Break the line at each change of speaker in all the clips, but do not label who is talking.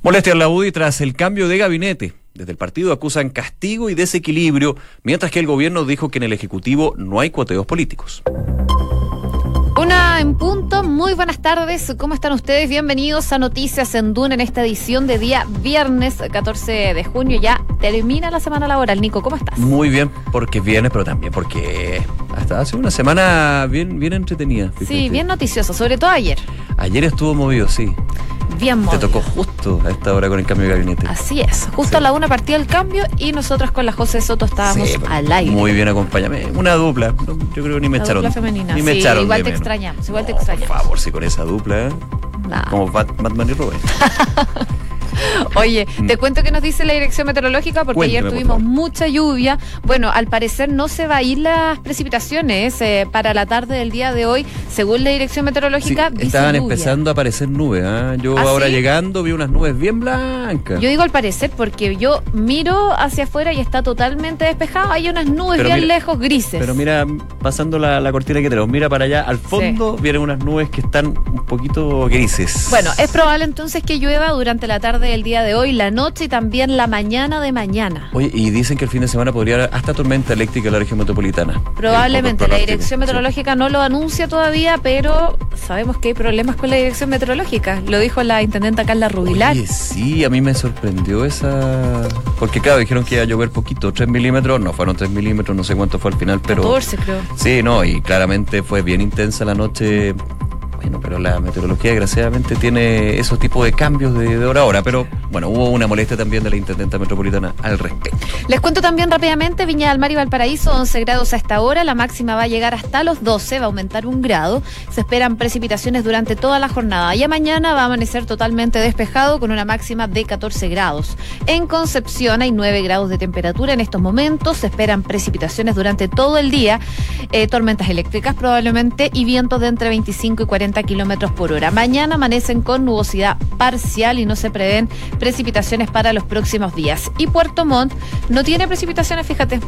Molestia en la UDI tras el cambio de gabinete. Desde el partido acusan castigo y desequilibrio, mientras que el gobierno dijo que en el Ejecutivo no hay cuoteos políticos.
Una en punto, muy buenas tardes, ¿cómo están ustedes? Bienvenidos a Noticias en Duna en esta edición de día viernes 14 de junio. Ya termina la semana laboral. Nico, ¿cómo estás?
Muy bien, porque viene, pero también porque hasta hace una semana bien, bien entretenida.
Sí, bien noticioso, sobre todo ayer.
Ayer estuvo movido, sí.
Bien
Te
movido.
tocó justo a esta hora con el cambio de gabinete.
Así es, justo
Sí.
a la una partía el cambio y nosotros con la José Soto estábamos
Sí, pero
al aire.
Muy bien acompañame. Una dupla. Yo creo que ni me
La
echaron.
dupla femenina.
Ni me
Sí,
echaron.
igual te
menos.
extrañamos, igual te extrañamos.
Por favor, sí, con esa dupla.
Nah.
Como Bat- Batman y Robin.
Oye, te cuento que nos dice la dirección meteorológica porque ayer tuvimos mucha lluvia. Bueno, al parecer no se va a ir las precipitaciones eh, para la tarde del día de hoy, según la dirección
Sí,
meteorológica. dice
estaban
lluvia.
empezando a aparecer nubes. ¿ah? Yo
¿Ah,
ahora
sí?
llegando vi unas nubes bien blancas.
Yo digo al parecer porque yo miro hacia afuera y está totalmente despejado. Hay unas nubes
Pero
bien
mira-
lejos grises.
Pero mira, pasando la, la cortina que tenemos, mira para allá, al fondo vienen unas nubes que están un poquito grises.
Bueno, es probable entonces que llueva durante la tarde del día de hoy, la noche y también la mañana de mañana.
Oye, y dicen que el fin de semana podría haber hasta tormenta eléctrica en la región metropolitana.
Probablemente la dirección
sí.
meteorológica no lo anuncia todavía, pero sabemos que hay problemas con la dirección meteorológica. Lo dijo la intendenta Carla Rubilar.
Oye, sí, a mí me sorprendió esa... Porque claro, dijeron que iba a llover poquito, 3 milímetros, no fueron 3 milímetros, no sé cuánto fue al final, pero...
14 creo.
Sí, no, y claramente fue bien intensa la noche. Bueno, pero la meteorología desgraciadamente tiene esos tipos de cambios de, hora a hora. Pero bueno, hubo una molestia también de la Intendenta Metropolitana al respecto.
Les cuento también rápidamente, Viña del Mar y Valparaíso, 11 grados a esta hora, la máxima va a llegar hasta los 12, va a aumentar un grado. Se esperan precipitaciones durante toda la jornada. Ya mañana va a amanecer totalmente despejado con una máxima de 14 grados. En Concepción hay 9 grados de temperatura en estos momentos, se esperan precipitaciones durante todo el día, eh, tormentas eléctricas probablemente y vientos de entre 25 y 40 kilómetros por hora. Mañana amanecen con nubosidad parcial y no se prevén precipitaciones para los próximos días. Y Puerto Montt no tiene precipitaciones, fíjate.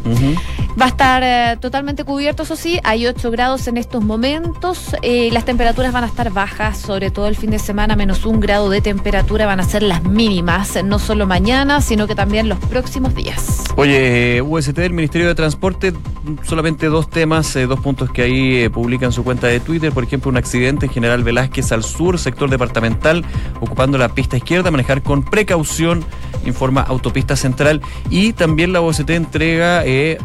Va a estar eh, totalmente cubierto, eso sí. Hay 8 grados en estos momentos. Eh, las temperaturas van a estar bajas, sobre todo el fin de semana, menos un grado de temperatura van a ser las mínimas, no solo mañana, sino que también los próximos días.
Oye, UST del Ministerio de Transporte, solamente dos temas, eh, dos puntos que ahí publica en su cuenta de Twitter. Por ejemplo, un accidente en General Velázquez al sur, sector departamental, ocupando la pista izquierda, manejar con precaución, informa Autopista Central. Y también la UST entrega... eh,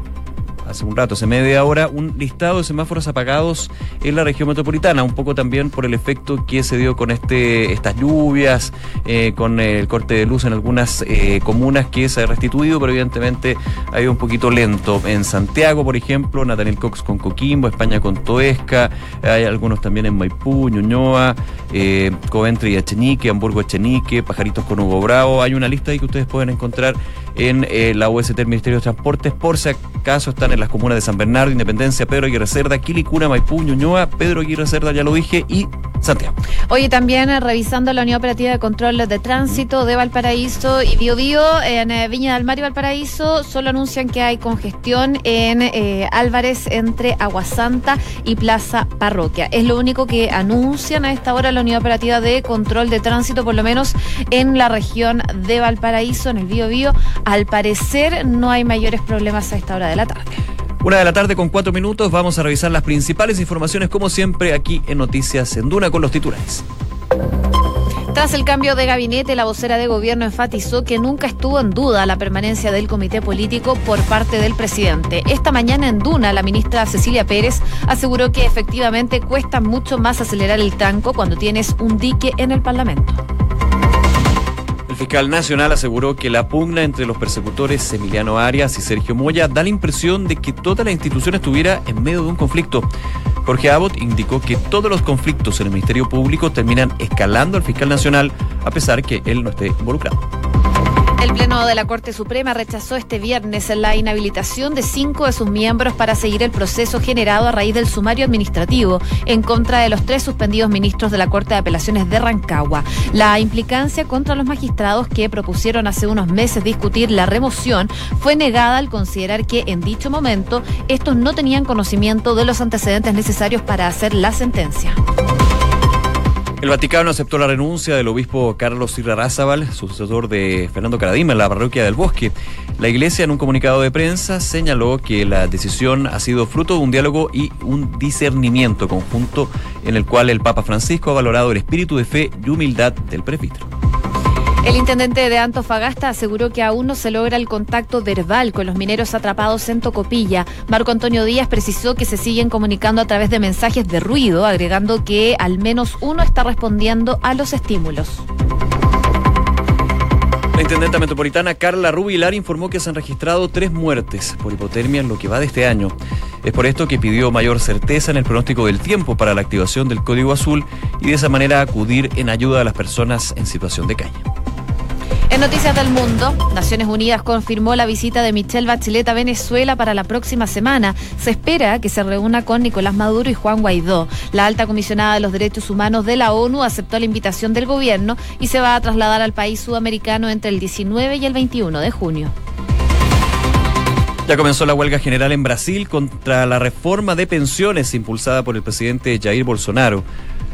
hace un rato, hace media hora, un listado de semáforos apagados en la región metropolitana, un poco también por el efecto que se dio con este estas lluvias, eh, con el corte de luz en algunas eh, comunas que se ha restituido, pero evidentemente ha ido un poquito lento. En Santiago, por ejemplo, Nathaniel Cox con Coquimbo, España con Toesca, hay algunos también en Maipú, Ñuñoa, eh, Coventry y Echenique, Hamburgo Echenique, Pajaritos con Hugo Bravo. Hay una lista ahí que ustedes pueden encontrar en eh, la UST del Ministerio de Transportes, por si acaso están en las comunas de San Bernardo, Independencia, Pedro Aguirre Cerda, Quilicura, Maipú, Ñuñoa, Pedro Aguirre Cerda, ya lo dije, y Santiago.
Oye, también eh, revisando la Unión Operativa de Control de Tránsito de Valparaíso y Biobío, en eh, Viña del Mar y Valparaíso, solo anuncian que hay congestión en Álvarez entre Aguasanta y Plaza Parroquia. Es lo único que anuncian a esta hora la Unión Operativa de Control de Tránsito, por lo menos en la región de Valparaíso, en el Biobío. Al parecer no hay mayores problemas a esta hora de la tarde.
Una de la tarde con cuatro minutos, vamos a revisar las principales informaciones, como siempre, aquí en Noticias en Duna con los titulares.
Tras el cambio de gabinete, la vocera de gobierno enfatizó que nunca estuvo en duda la permanencia del comité político por parte del presidente. Esta mañana en Duna, la ministra Cecilia Pérez aseguró que efectivamente cuesta mucho más acelerar el tranco cuando tienes un dique en el Parlamento.
El fiscal nacional aseguró que la pugna entre los persecutores Emiliano Arias y Sergio Moya da la impresión de que toda la institución estuviera en medio de un conflicto. Jorge Abbott indicó que todos los conflictos en el Ministerio Público terminan escalando al fiscal nacional a pesar que él no esté involucrado.
El Pleno de la Corte Suprema rechazó este viernes la inhabilitación de cinco de sus miembros para seguir el proceso generado a raíz del sumario administrativo en contra de los tres suspendidos ministros de la Corte de Apelaciones de Rancagua. La implicancia contra los magistrados que propusieron hace unos meses discutir la remoción fue negada al considerar que en dicho momento estos no tenían conocimiento de los antecedentes necesarios para hacer la sentencia.
El Vaticano aceptó la renuncia del obispo Carlos Sirra sucesor de Fernando Caradima en la parroquia del Bosque. La iglesia en un comunicado de prensa señaló que la decisión ha sido fruto de un diálogo y un discernimiento conjunto en el cual el Papa Francisco ha valorado el espíritu de fe y humildad del presbítero.
El intendente de Antofagasta aseguró que aún no se logra el contacto verbal con los mineros atrapados en Tocopilla. Marco Antonio Díaz precisó que se siguen comunicando a través de mensajes de ruido, agregando que al menos uno está respondiendo a los estímulos.
La intendenta metropolitana Carla Rubilar informó que se han registrado tres muertes por hipotermia en lo que va de este año. Es por esto que pidió mayor certeza en el pronóstico del tiempo para la activación del Código Azul y de esa manera acudir en ayuda a las personas en situación de calle.
En Noticias del Mundo, Naciones Unidas confirmó la visita de Michelle Bachelet a Venezuela para la próxima semana. Se espera que se reúna con Nicolás Maduro y Juan Guaidó. La alta comisionada de los derechos humanos de la ONU aceptó la invitación del gobierno y se va a trasladar al país sudamericano entre el 19 y el 21 de junio.
Ya comenzó la huelga general en Brasil contra la reforma de pensiones impulsada por el presidente Jair Bolsonaro.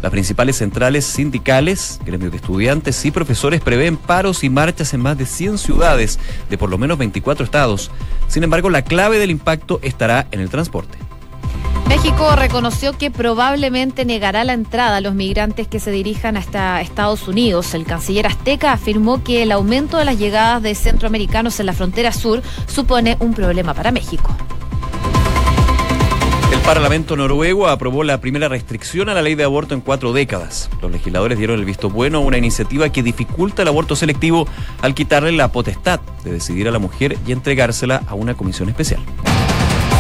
Las principales centrales sindicales, gremios de estudiantes y profesores prevén paros y marchas en más de 100 ciudades de por lo menos 24 estados. Sin embargo, la clave del impacto estará en el transporte.
México reconoció que probablemente negará la entrada a los migrantes que se dirijan hasta Estados Unidos. El canciller azteca afirmó que el aumento de las llegadas de centroamericanos en la frontera sur supone un problema para México.
El Parlamento noruego aprobó la primera restricción a la ley de aborto en cuatro décadas. Los legisladores dieron el visto bueno a una iniciativa que dificulta el aborto selectivo al quitarle la potestad de decidir a la mujer y entregársela a una comisión especial.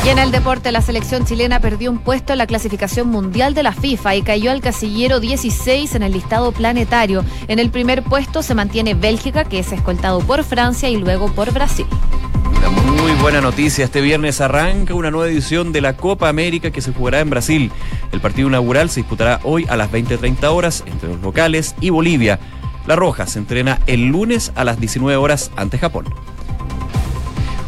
Y en el deporte, la selección chilena perdió un puesto en la clasificación mundial de la FIFA y cayó al casillero 16 en el listado planetario. En el primer puesto se mantiene Bélgica, que es escoltado por Francia y luego por Brasil.
Muy buena noticia. Este viernes arranca una nueva edición de la Copa América que se jugará en Brasil. El partido inaugural se disputará hoy a las 20.30 horas entre los locales y Bolivia. La Roja se entrena el lunes a las 19 horas ante Japón.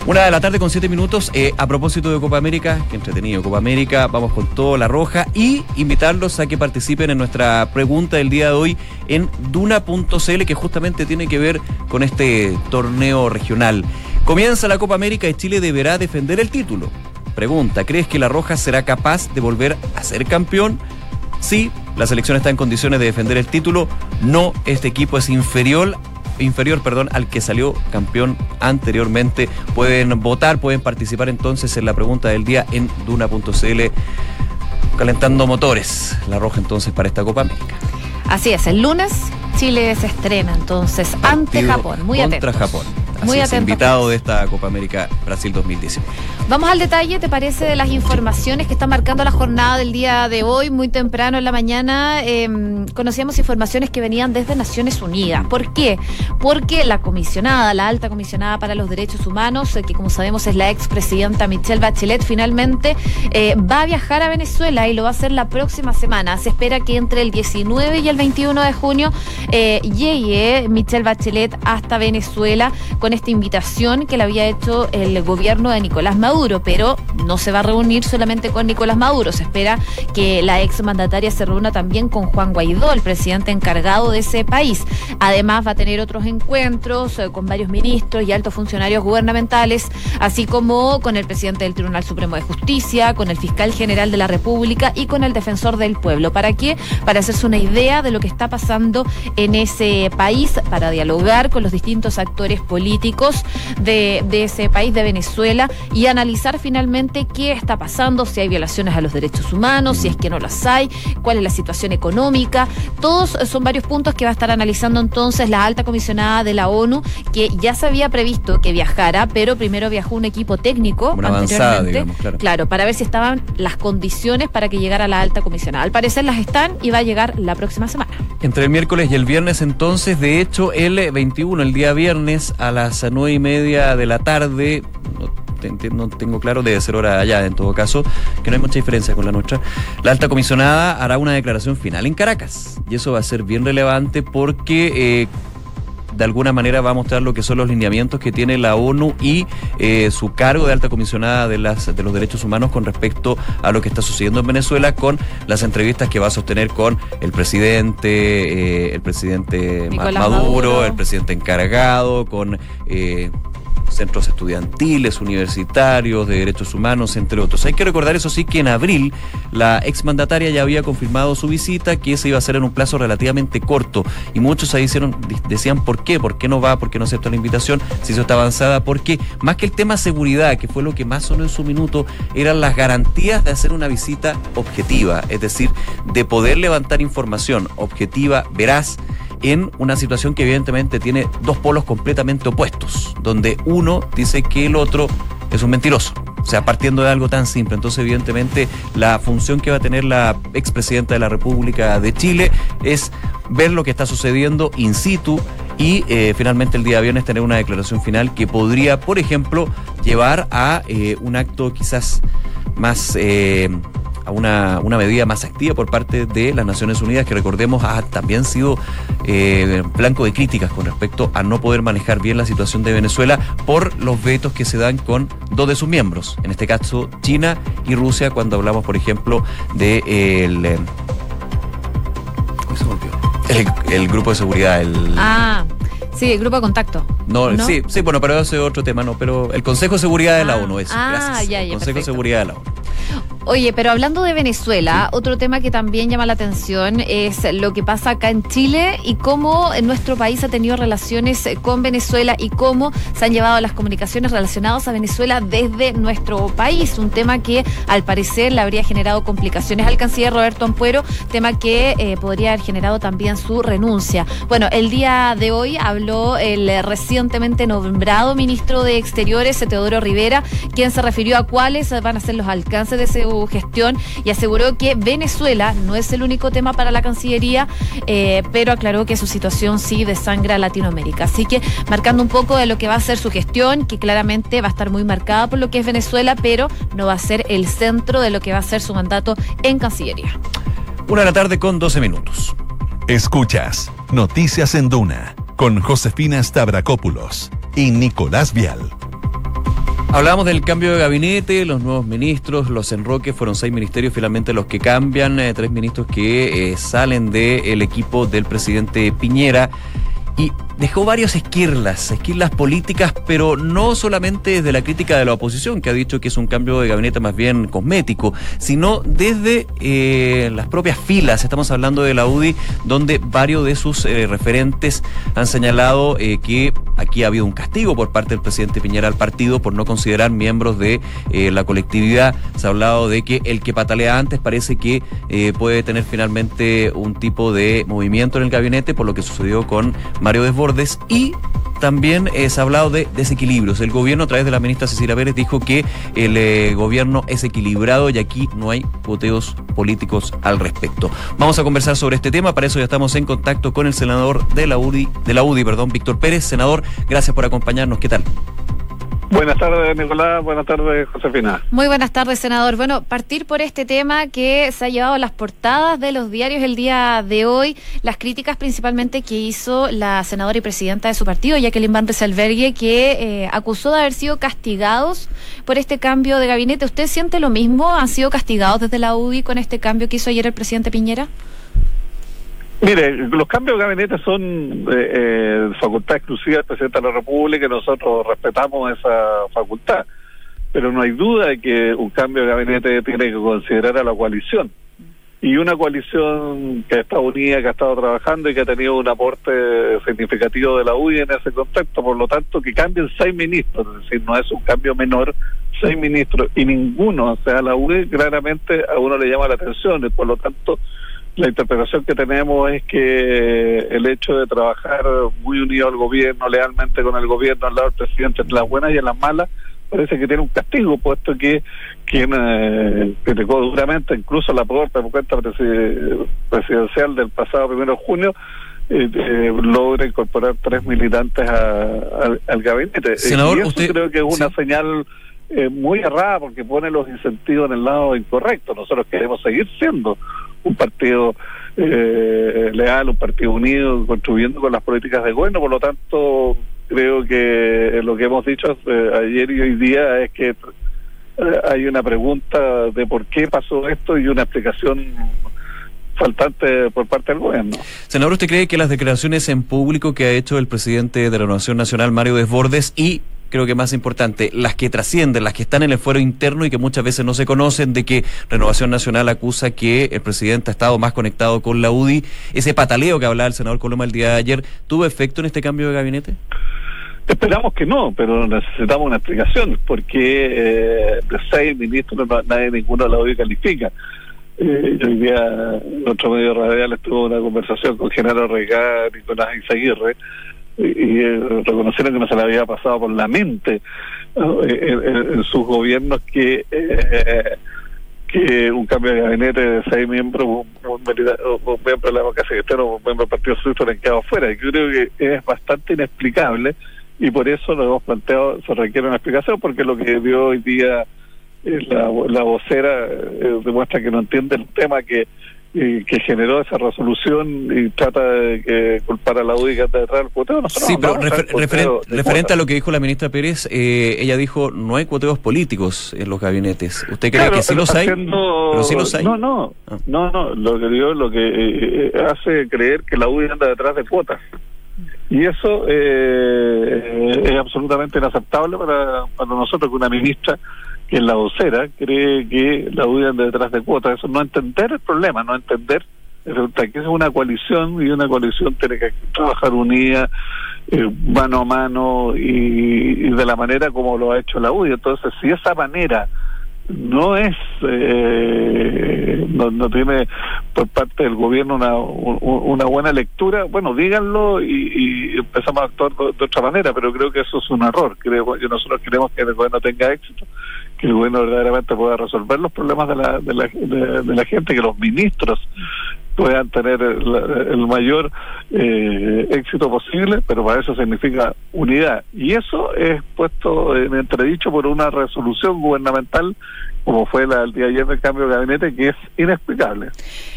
Una de la tarde con siete minutos. Eh, a propósito de Copa América, que entretenido Copa América, vamos con todo la roja y invitarlos a que participen en nuestra pregunta del día de hoy en duna.cl, que justamente tiene que ver con este torneo regional. Comienza la Copa América y Chile deberá defender el título. Pregunta, ¿crees que la Roja será capaz de volver a ser campeón? Sí, la selección está en condiciones de defender el título. No, este equipo es inferior inferior, perdón, al que salió campeón anteriormente. Pueden votar, pueden participar entonces en la pregunta del día en duna.cl calentando motores. La roja entonces para esta Copa América.
Así es, el lunes Chile se estrena entonces ante Japón. Muy
contra Japón. Muy es, invitado de esta Copa América Brasil 2019.
Vamos al detalle, ¿te parece? De las informaciones que están marcando la jornada del día de hoy, muy temprano en la mañana. Em, conocíamos informaciones que venían desde Naciones Unidas. ¿Por qué? Porque la comisionada, la alta comisionada para los derechos humanos, eh, que como sabemos es la expresidenta Michelle Bachelet, finalmente eh, va a viajar a Venezuela y lo va a hacer la próxima semana. Se espera que entre el 19 y el 21 de junio eh, llegue Michelle Bachelet hasta Venezuela con esta invitación que le había hecho el gobierno de Nicolás Maduro, pero no se va a reunir solamente con Nicolás Maduro, se espera que la ex mandataria se reúna también con Juan Guaidó, el presidente encargado de ese país. Además va a tener otros encuentros eh, con varios ministros y altos funcionarios gubernamentales, así como con el presidente del Tribunal Supremo de Justicia, con el fiscal general de la República y con el defensor del pueblo. ¿Para qué? Para hacerse una idea de lo que está pasando en ese país, para dialogar con los distintos actores políticos de, ese país, de Venezuela, y analizar finalmente qué está pasando, si hay violaciones a los derechos humanos, si es que no las hay, cuál es la situación económica. Todos son varios puntos que va a estar analizando entonces la alta comisionada de la ONU, que ya se había previsto que viajara, pero primero viajó un equipo técnico
Una avanzada, digamos, claro.
claro, para ver si estaban las condiciones para que llegara la alta comisionada. Al parecer las están y va a llegar la próxima semana.
Entre el miércoles y el viernes entonces, de hecho, el 21, el día viernes a las nueve y media de la tarde. No, tengo claro, debe ser hora allá en todo caso, que no hay mucha diferencia con la nuestra. La alta comisionada hará una declaración final en Caracas y eso va a ser bien relevante porque eh, de alguna manera va a mostrar lo que son los lineamientos que tiene la ONU y eh, su cargo de alta comisionada de, las, de los derechos humanos con respecto a lo que está sucediendo en Venezuela, con las entrevistas que va a sostener con el presidente, eh, el presidente Maduro, Maduro, el presidente encargado, con eh, centros estudiantiles, universitarios, de derechos humanos, entre otros. Hay que recordar, eso sí, que en abril la exmandataria ya había confirmado su visita, que se iba a hacer en un plazo relativamente corto. Y muchos ahí hicieron, decían, ¿por qué? ¿Por qué no va? ¿Por qué no acepta la invitación? Si eso está avanzada, porque más que el tema seguridad, que fue lo que más sonó en su minuto, eran las garantías de hacer una visita objetiva, es decir, de poder levantar información objetiva, veraz, en una situación que evidentemente tiene dos polos completamente opuestos, donde uno dice que el otro es un mentiroso. O sea, partiendo de algo tan simple. Entonces, evidentemente, la función que va a tener la expresidenta de la República de Chile es ver lo que está sucediendo in situ y eh, finalmente el día viernes tener una declaración final que podría, por ejemplo, llevar a eh, un acto quizás más... Eh, a una, una medida más activa por parte de las Naciones Unidas, que recordemos ha también sido eh, blanco de críticas con respecto a no poder manejar bien la situación de Venezuela por los vetos que se dan con dos de sus miembros, en este caso China y Rusia, cuando hablamos, por ejemplo, de el, eh, el, grupo de seguridad. El,
ah. Sí, el grupo de contacto.
No, sí, sí, bueno, pero ese es otro tema, no, pero el Consejo de Seguridad de la ah. ONU, es. Ah, gracias. Ya, ya, Consejo de Seguridad de la ONU.
Oye, pero hablando de Venezuela, otro tema que también llama la atención es lo que pasa acá en Chile y cómo nuestro país ha tenido relaciones con Venezuela y cómo se han llevado las comunicaciones relacionadas a Venezuela desde nuestro país. Un tema que al parecer le habría generado complicaciones al canciller Roberto Ampuero, tema que eh, podría haber generado también su renuncia. Bueno, el día de hoy habló el recientemente nombrado ministro de Exteriores, Teodoro Rivera, quien se refirió a cuáles van a ser los alcances de ese gestión y aseguró que Venezuela no es el único tema para la Cancillería, eh, pero aclaró que su situación sí desangra a Latinoamérica. Así que marcando un poco de lo que va a ser su gestión, que claramente va a estar muy marcada por lo que es Venezuela, pero no va a ser el centro de lo que va a ser su mandato en Cancillería.
Una de la tarde con 12 minutos.
Escuchas Noticias en Duna con Josefina Stavrakopoulos y Nicolás Vial.
Hablábamos del cambio de gabinete, los nuevos ministros, los enroques, fueron seis ministerios finalmente los que cambian, eh, tres ministros que eh, salen del equipo del presidente Piñera. Y dejó varios esquirlas, esquirlas políticas, pero no solamente desde la crítica de la oposición, que ha dicho que es un cambio de gabinete más bien cosmético, sino desde eh, las propias filas. Estamos hablando de la UDI, donde varios de sus eh, referentes han señalado eh, que aquí ha habido un castigo por parte del presidente Piñera al partido por no considerar miembros de la colectividad. Se ha hablado de que el que patalea antes parece que puede tener finalmente un tipo de movimiento en el gabinete, por lo que sucedió con Mario Y también se ha hablado de desequilibrios. El gobierno, a través de la ministra Cecilia Pérez, dijo que el eh, gobierno es equilibrado y aquí no hay poteos políticos al respecto. Vamos a conversar sobre este tema. Para eso ya estamos en contacto con el senador de la de la UDI, perdón, Víctor Pérez. Senador, gracias por acompañarnos. ¿Qué tal?
Buenas tardes, Nicolás. Buenas tardes, Josefina.
Muy buenas tardes, senador. Bueno, partir por este tema que se ha llevado a las portadas de los diarios el día de hoy, las críticas principalmente que hizo la senadora y presidenta de su partido, Jacqueline Van Rieselberghe, que eh, acusó de haber sido castigados por este cambio de gabinete. ¿Usted siente lo mismo? ¿Han sido castigados desde la UDI con este cambio que hizo ayer el presidente Piñera?
Mire, los cambios de gabinete son eh, eh, facultad exclusiva del presidente de la República y nosotros respetamos esa facultad. Pero no hay duda de que un cambio de gabinete tiene que considerar a la coalición. Y una coalición que está unida, que ha estado trabajando y que ha tenido un aporte significativo de la UDI en ese contexto. Por lo tanto, que cambien seis ministros, es decir, no es un cambio menor, seis ministros y ninguno, o sea, la UDI claramente a uno le llama la atención y por lo tanto la interpretación que tenemos es que el hecho de trabajar muy unido al gobierno, lealmente con el gobierno, al lado del presidente, en las buenas y en las malas, parece que tiene un castigo, puesto que quien eh, criticó duramente, incluso la por cuenta presidencial del pasado primero de junio, eh, eh, logra incorporar tres militantes al gabinete.
Senador,
y eso creo que es una señal eh, muy errada porque pone los incentivos en el lado incorrecto. Nosotros queremos seguir siendo un partido eh, leal, un partido unido, contribuyendo con las políticas de gobierno. Por lo tanto, creo que lo que hemos dicho eh, ayer y hoy día es que eh, hay una pregunta de por qué pasó esto y una explicación faltante por parte del gobierno.
Senador, ¿usted cree que las declaraciones en público que ha hecho el presidente de Renovación Nacional, Mario Desbordes, y creo que más importante, las que trascienden, las que están en el fuero interno y que muchas veces no se conocen, de que Renovación Nacional acusa que el presidente ha estado más conectado con la UDI, ese pataleo que hablaba el senador Coloma el día de ayer, ¿tuvo efecto en este cambio de gabinete?
Esperamos que no, pero necesitamos una explicación, porque eh, de seis ministros nadie ninguno de la UDI califica. Eh, hoy día, otro medio radial estuvo una conversación con Genaro Regar y con Izaguirre, y, y eh, reconocieron que no se le había pasado por la mente en, sus gobiernos que eh, que un cambio de gabinete de seis miembros, un, miembro de la democracia externa, un miembro del Partido Socialista han quedado afuera. Y creo que es bastante inexplicable y por eso lo hemos planteado, se requiere una explicación, porque lo que dio hoy día la, la vocera eh, demuestra que no entiende el tema que que generó esa resolución y trata de culpar a la UDI detrás del cuoteo.
sí, pero referente a lo que dijo la ministra Pérez, eh, ella dijo no hay cuoteos políticos en los gabinetes. ¿Usted cree que sí los hay? pero sí los hay.
No, no, ah. no, no. Lo que dio, lo que eh, hace creer que la UDI anda detrás de cuotas. Y eso eh, es absolutamente inaceptable para, para nosotros que una ministra que la vocera cree que la UDI anda detrás de cuotas. Eso no entender el problema, no entender que es una coalición y una coalición tiene que trabajar unida, eh, mano a mano y, de la manera como lo ha hecho la UDI. Entonces, si esa manera no es eh, no, tiene por parte del gobierno una, una buena lectura bueno díganlo y, empezamos a actuar de, otra manera pero creo que eso es un error creo que nosotros queremos que el gobierno tenga éxito que el gobierno verdaderamente pueda resolver los problemas de la, de la, de la gente que los ministros puedan tener el, mayor eh, éxito posible, pero para eso significa unidad. Y eso es puesto en entredicho por una resolución gubernamental como fue la del día ayer del cambio de gabinete, que es inexplicable.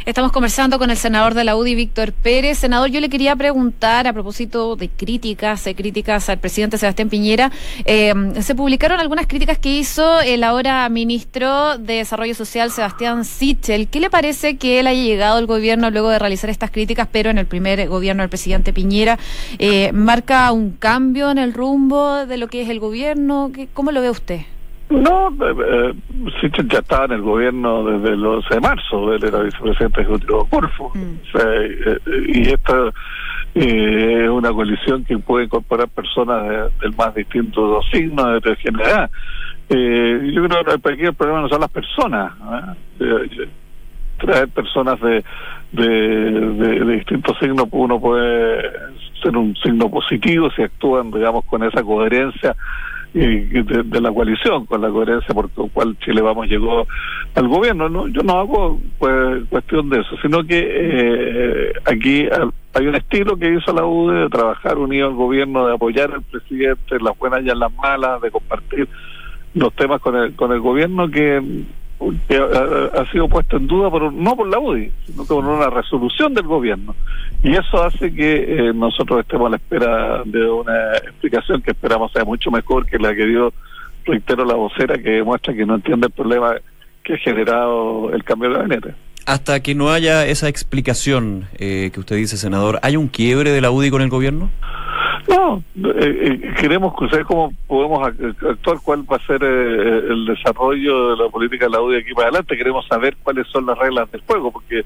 Estamos conversando con el senador de la UDI, Víctor Pérez. Senador, yo le quería preguntar a propósito de críticas, de críticas al presidente Sebastián Piñera. Eh, se publicaron algunas críticas que hizo el ahora ministro de Desarrollo Social, Sebastián Sichel. ¿Qué le parece que él haya llegado al gobierno luego de realizar estas críticas, pero en el primer gobierno del presidente Piñera? Eh, ¿Marca un cambio en el rumbo de lo que es el gobierno? ¿Cómo lo ve usted?
No, eh, eh ya estaba en el gobierno desde el 11 de marzo, él era vicepresidente ejecutivo de Corfo. Mm. Eh, y esta eh, es una coalición que puede incorporar personas del más distintos signos de heterogeneidad. Eh, yo creo que aquí el problema no son las personas. traer personas de, de, de distintos signos, uno puede ser un signo positivo si actúan, digamos, con esa coherencia de, la coalición, con la coherencia por la cual Chile Vamos llegó al gobierno. ¿no? Yo no hago pues, cuestión de eso, sino que eh, aquí hay un estilo que hizo la UDE de trabajar unido al gobierno, de apoyar al presidente en las buenas y las malas, de compartir los temas con el, con el gobierno que que ha, sido puesto en duda por no por la UDI, sino por una resolución del gobierno. Y eso hace que eh, nosotros estemos a la espera de una explicación que esperamos sea mucho mejor que la que dio, reitero, la vocera, que demuestra que no entiende el problema que ha generado el cambio de gabinete.
Hasta que no haya esa explicación eh, que usted dice, senador, ¿hay un quiebre de la UDI con el gobierno?
No, eh, eh, queremos saber cómo podemos actuar, cuál va a ser eh, el desarrollo de la política de la UDI aquí para adelante. Queremos saber cuáles son las reglas del juego, porque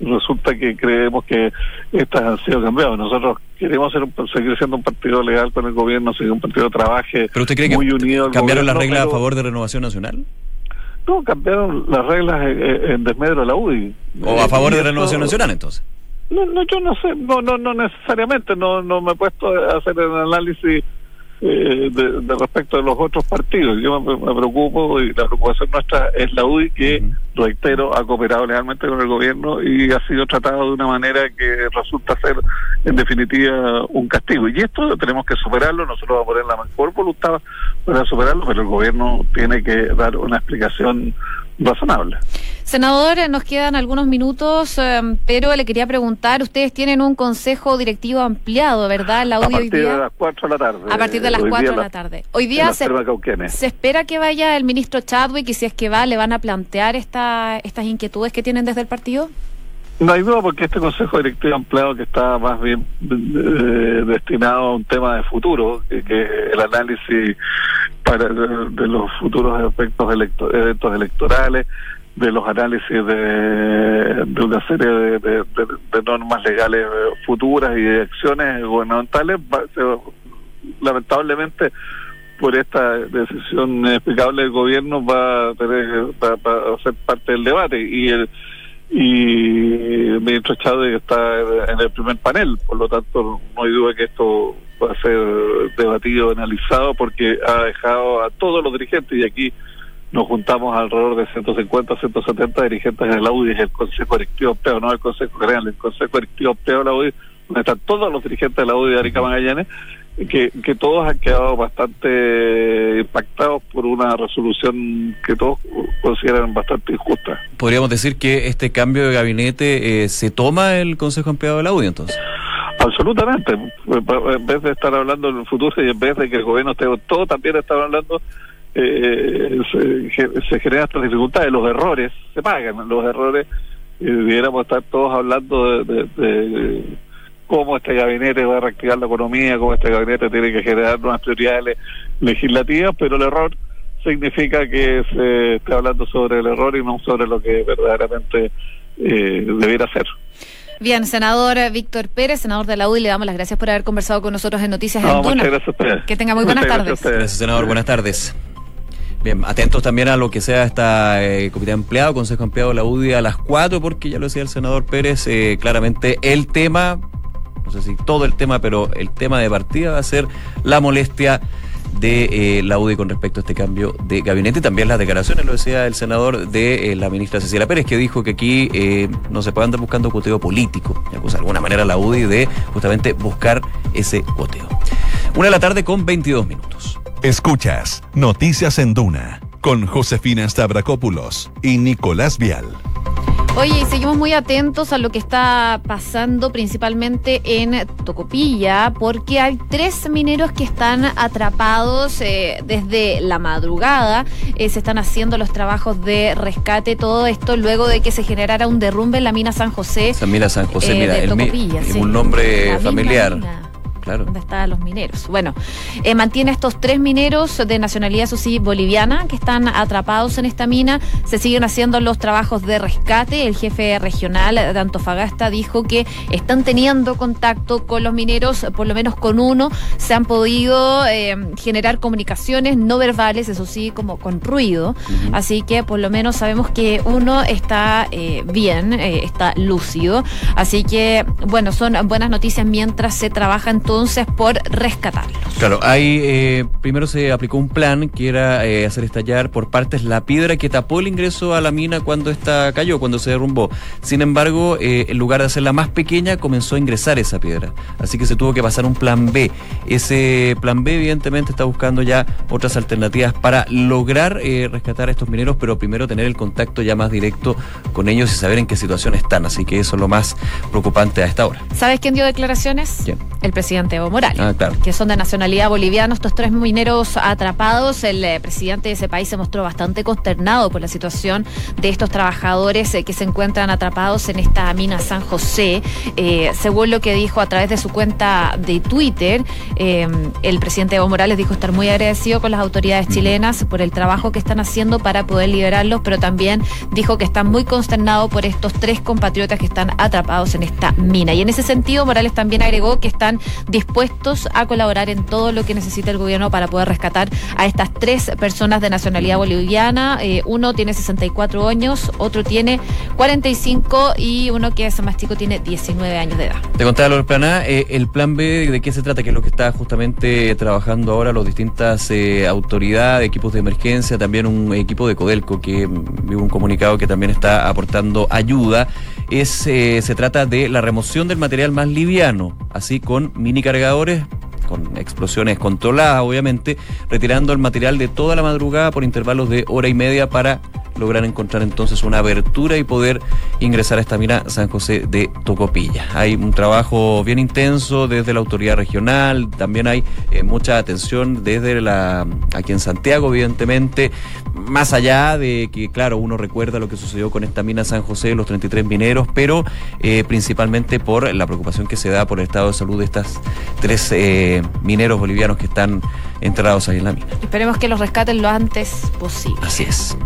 resulta que creemos que estas han sido cambiadas. Nosotros queremos ser seguir siendo un partido legal con el gobierno, seguir un partido de trabaje
¿Pero usted cree muy que unido. ¿Cambiaron las reglas a favor de Renovación Nacional?
No, cambiaron las reglas en, desmedro de la UDI.
¿O a favor de Renovación Nacional entonces?
No, no, yo no sé, no, no, no necesariamente, no, no me he puesto a hacer el análisis eh, de, respecto de los otros partidos. Yo me, preocupo y la preocupación nuestra es la UDI que, reitero, ha cooperado legalmente con el gobierno y ha sido tratado de una manera que resulta ser, en definitiva, un castigo. Y esto tenemos que superarlo, nosotros vamos a poner la mejor voluntad para superarlo, pero el gobierno tiene que dar una explicación razonable.
Senador, nos quedan algunos minutos, eh, pero le quería preguntar, ustedes tienen un consejo directivo ampliado, ¿verdad?
a partir de las 4 de la tarde.
A partir de las 4 de la tarde. Hoy día se, se, espera que vaya el ministro Chadwick y si es que va, ¿le van a plantear esta, estas inquietudes que tienen desde el partido?
No hay duda porque este Consejo Directivo Ampliado que está más bien eh, destinado a un tema de futuro, que, el análisis para de, los futuros efectos eventos electorales, de los análisis de, de una serie de, normas legales futuras y de acciones gubernamentales, lamentablemente por esta decisión inexplicable del gobierno va a tener ser parte del debate. Y el y el ministro Chávez está en el primer panel, por lo tanto no hay duda que esto va a ser debatido, analizado, porque ha dejado a todos los dirigentes, y aquí nos juntamos alrededor de 150, 170 dirigentes de la UDI, es el Consejo Directivo Europeo, no el Consejo General, el Consejo Directivo Europeo de la UDI, donde están todos los dirigentes de la UDI de Arica Magallanes, que, que todos han quedado bastante impactados por una resolución que todos consideran bastante injusta.
Podríamos decir que este cambio de gabinete eh, se toma el Consejo Ampliado de la UDI entonces.
Absolutamente. En vez de estar hablando en el futuro y en vez de que el gobierno esté todo también está hablando, eh, se, se, generan estas dificultades. Los errores se pagan. Los errores, eh, debiéramos estar todos hablando de cómo este gabinete va a reactivar la economía, cómo este gabinete tiene que generar nuevas prioridades legislativas, pero el error significa que se está hablando sobre el error y no sobre lo que verdaderamente eh, debiera ser.
Bien, senador Víctor Pérez, senador de la UDI, le damos las gracias por haber conversado con nosotros en Noticias en
Muchas gracias a ustedes.
Que tenga muy buenas tardes.
Gracias, senador. Buenas tardes. Bien, atentos también a lo que sea esta eh, comité empleado, consejo empleado de la UDI a las 4, porque ya lo decía el senador Pérez, eh, claramente el tema no sé si todo el tema, pero el tema de partida va a ser la molestia de eh, la UDI con respecto a este cambio de gabinete. También las declaraciones, lo decía el senador de eh, la ministra Cecilia Pérez, que dijo que aquí no se puede andar buscando coteo político. De alguna manera la UDI de justamente buscar ese coteo. Una de la tarde con 22 minutos.
Escuchas Noticias en Duna con Josefina Stavrakopoulos y Nicolás Vial.
Oye, seguimos muy atentos a lo que está pasando principalmente en Tocopilla, porque hay tres mineros que están atrapados eh, desde la madrugada. Eh, se están haciendo los trabajos de rescate, todo esto luego de que se generara un derrumbe en la mina San José.
San Mira San José, eh, mira, el, un nombre familiar
claro. donde están los mineros. Bueno, eh, mantiene estos tres mineros de nacionalidad, eso sí, boliviana, que están atrapados en esta mina. Se siguen haciendo los trabajos de rescate. El jefe regional de Antofagasta dijo que están teniendo contacto con los mineros, por lo menos con uno. Se han podido eh, generar comunicaciones no verbales, eso sí, como con ruido. Así que por lo menos sabemos que uno está eh, bien, está lúcido. Así que, bueno, son buenas noticias mientras se trabaja en todo entonces por rescatarlos.
Claro, ahí eh, primero se aplicó un plan que era eh, hacer estallar por partes la piedra que tapó el ingreso a la mina cuando esta cayó, cuando se derrumbó. Sin embargo, eh, en lugar de hacerla más pequeña, comenzó a ingresar esa piedra. Así que se tuvo que pasar un plan B. Ese plan B, evidentemente, está buscando ya otras alternativas para lograr rescatar a estos mineros, pero primero tener el contacto ya más directo con ellos y saber en qué situación están. Así que eso es lo más preocupante a esta hora.
¿Sabes quién dio declaraciones?
¿Quién?
El presidente Evo Morales,
ah,
que son de nacionalidad boliviana. Estos tres mineros atrapados, el eh, presidente de ese país se mostró bastante consternado por la situación de estos trabajadores eh, que se encuentran atrapados en esta mina San José. Eh, según lo que dijo a través de su cuenta de Twitter, el presidente Evo Morales dijo estar muy agradecido con las autoridades chilenas por el trabajo que están haciendo para poder liberarlos, pero también dijo que está muy consternado por estos tres compatriotas que están atrapados en esta mina. Y en ese sentido, Morales también agregó que están dispuestos a colaborar en todo lo que necesita el gobierno para poder rescatar a estas tres personas de nacionalidad boliviana. Eh, uno tiene 64 años, otro tiene 45 y uno que es más chico tiene 19 años de edad.
Te contaba lo del plan A, eh, el plan B, ¿de qué se trata? Que es lo que está justamente trabajando ahora las distintas eh, autoridades, equipos de emergencia, también un equipo de Codelco que mm, vivo un comunicado que también está aportando ayuda. Es, se trata de la remoción del material más liviano, así con mini cargadores con explosiones controladas, obviamente, retirando el material de toda la madrugada por intervalos de hora y media para lograr encontrar entonces una abertura y poder ingresar a esta mina San José de Tocopilla. Hay un trabajo bien intenso desde la autoridad regional, también hay eh, mucha atención desde la aquí en Santiago, evidentemente, más allá de que, claro, uno recuerda lo que sucedió con esta mina San José, los 33 mineros, pero eh, principalmente por la preocupación que se da por el estado de salud de estas tres eh, mineros bolivianos que están enterrados ahí en la mina.
Esperemos que los rescaten lo antes posible.
Así es.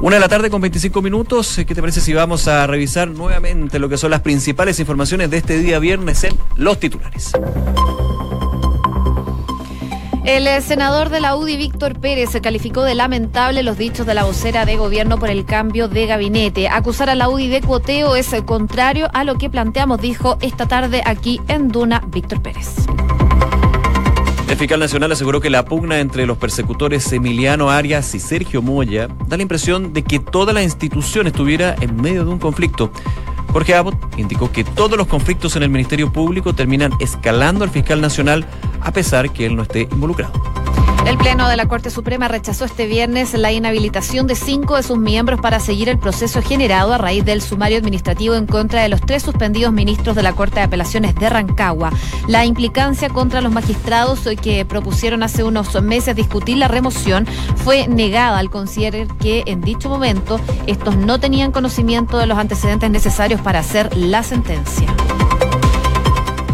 Una de la tarde con 25 minutos. ¿Qué te parece si vamos a revisar nuevamente lo que son las principales informaciones de este día viernes en los titulares?
El eh, senador de la UDI, Víctor Pérez, calificó de lamentable los dichos de la vocera de gobierno por el cambio de gabinete. Acusar a la UDI de cuoteo es contrario a lo que planteamos, dijo esta tarde aquí en Duna Víctor Pérez.
El fiscal nacional aseguró que la pugna entre los persecutores Emiliano Arias y Sergio Moya da la impresión de que toda la institución estuviera en medio de un conflicto. Jorge Abbott indicó que todos los conflictos en el Ministerio Público terminan escalando al fiscal nacional a pesar que él no esté involucrado.
El Pleno de la Corte Suprema rechazó este viernes la inhabilitación de cinco de sus miembros para seguir el proceso generado a raíz del sumario administrativo en contra de los tres suspendidos ministros de la Corte de Apelaciones de Rancagua. La implicancia contra los magistrados que propusieron hace unos meses discutir la remoción fue negada al considerar que en dicho momento estos no tenían conocimiento de los antecedentes necesarios para hacer la sentencia.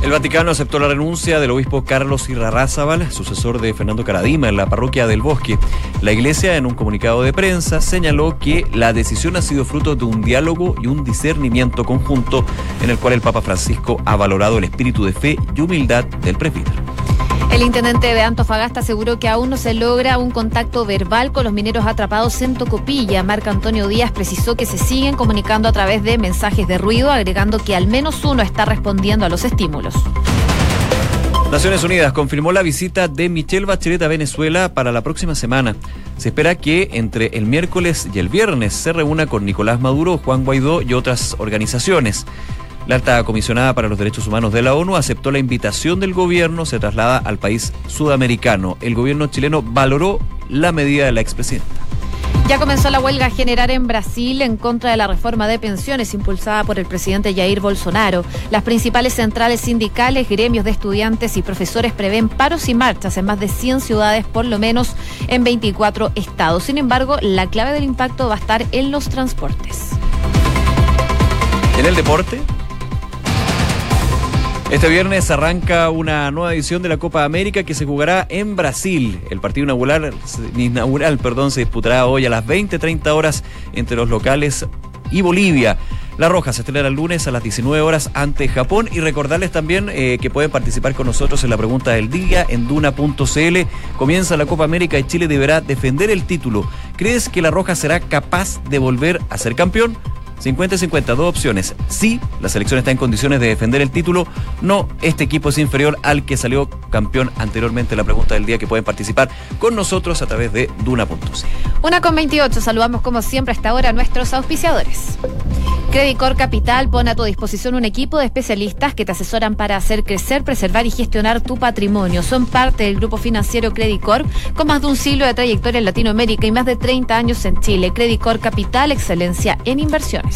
El Vaticano aceptó la renuncia del obispo Carlos Irarrázaval, sucesor de Fernando Caradima en la parroquia del Bosque. La iglesia, en un comunicado de prensa, señaló que la decisión ha sido fruto de un diálogo y un discernimiento conjunto en el cual el Papa Francisco ha valorado el espíritu de fe y humildad del presbítero.
El intendente de Antofagasta aseguró que aún no se logra un contacto verbal con los mineros atrapados en Tocopilla. Marco Antonio Díaz precisó que se siguen comunicando a través de mensajes de ruido, agregando que al menos uno está respondiendo a los estímulos.
Naciones Unidas confirmó la visita de Michelle Bachelet a Venezuela para la próxima semana. Se espera que entre el miércoles y el viernes se reúna con Nicolás Maduro, Juan Guaidó y otras organizaciones. La alta comisionada para los derechos humanos de la ONU aceptó la invitación del gobierno, se traslada al país sudamericano. El gobierno chileno valoró la medida de la expresidenta.
Ya comenzó la huelga general en Brasil en contra de la reforma de pensiones impulsada por el presidente Jair Bolsonaro. Las principales centrales sindicales, gremios de estudiantes y profesores prevén paros y marchas en más de 100 ciudades, por lo menos en 24 estados. Sin embargo, la clave del impacto va a estar en los transportes.
En el deporte, este viernes arranca una nueva edición de la Copa América que se jugará en Brasil. El partido inaugural, inaugural perdón, se disputará hoy a las 20.30 horas entre los locales y Bolivia. La Roja se estrena el lunes a las 19 horas ante Japón y recordarles también eh, que pueden participar con nosotros en la pregunta del día en duna.cl. Comienza la Copa América y Chile deberá defender el título. ¿Crees que la Roja será capaz de volver a ser campeón? 50-50, dos opciones. Sí, la selección está en condiciones de defender el título. No, este equipo es inferior al que salió campeón anteriormente. La pregunta del día que pueden participar con nosotros a través de Duna.c.
Una con 28. Saludamos como siempre hasta ahora a nuestros auspiciadores. Credicor Capital pone a tu disposición un equipo de especialistas que te asesoran para hacer crecer, preservar y gestionar tu patrimonio. Son parte del grupo financiero Credicor con más de un siglo de trayectoria en Latinoamérica y más de 30 años en Chile. Credicor Capital, excelencia en inversiones.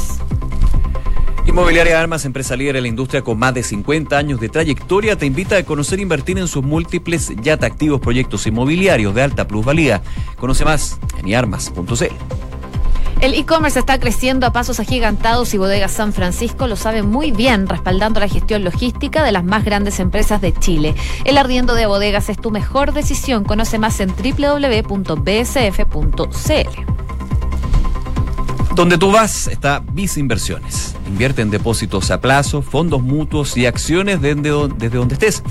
Inmobiliaria Armas, empresa líder en la industria con más de 50 años de trayectoria, te invita a conocer e invertir en sus múltiples y atractivos proyectos inmobiliarios de alta plusvalía. Conoce más en iarmas.cl.
El e-commerce está creciendo a pasos agigantados y Bodegas San Francisco lo sabe muy bien, respaldando la gestión logística de las más grandes empresas de Chile. El arriendo de bodegas es tu mejor decisión. Conoce más en www.bsf.cl.
Donde tú vas está Visa Inversiones. Invierte en depósitos a plazo, fondos mutuos y acciones desde donde estés.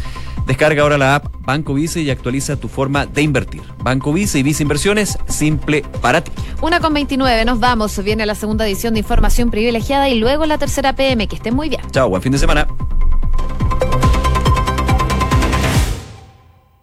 Descarga ahora la app Banco Vice y actualiza tu forma de invertir. Banco Vice y Vice Inversiones, simple para ti.
Una con 29, nos vamos. Viene la segunda edición de Información Privilegiada y luego la tercera PM. Que estén muy bien.
Chao, buen fin de semana.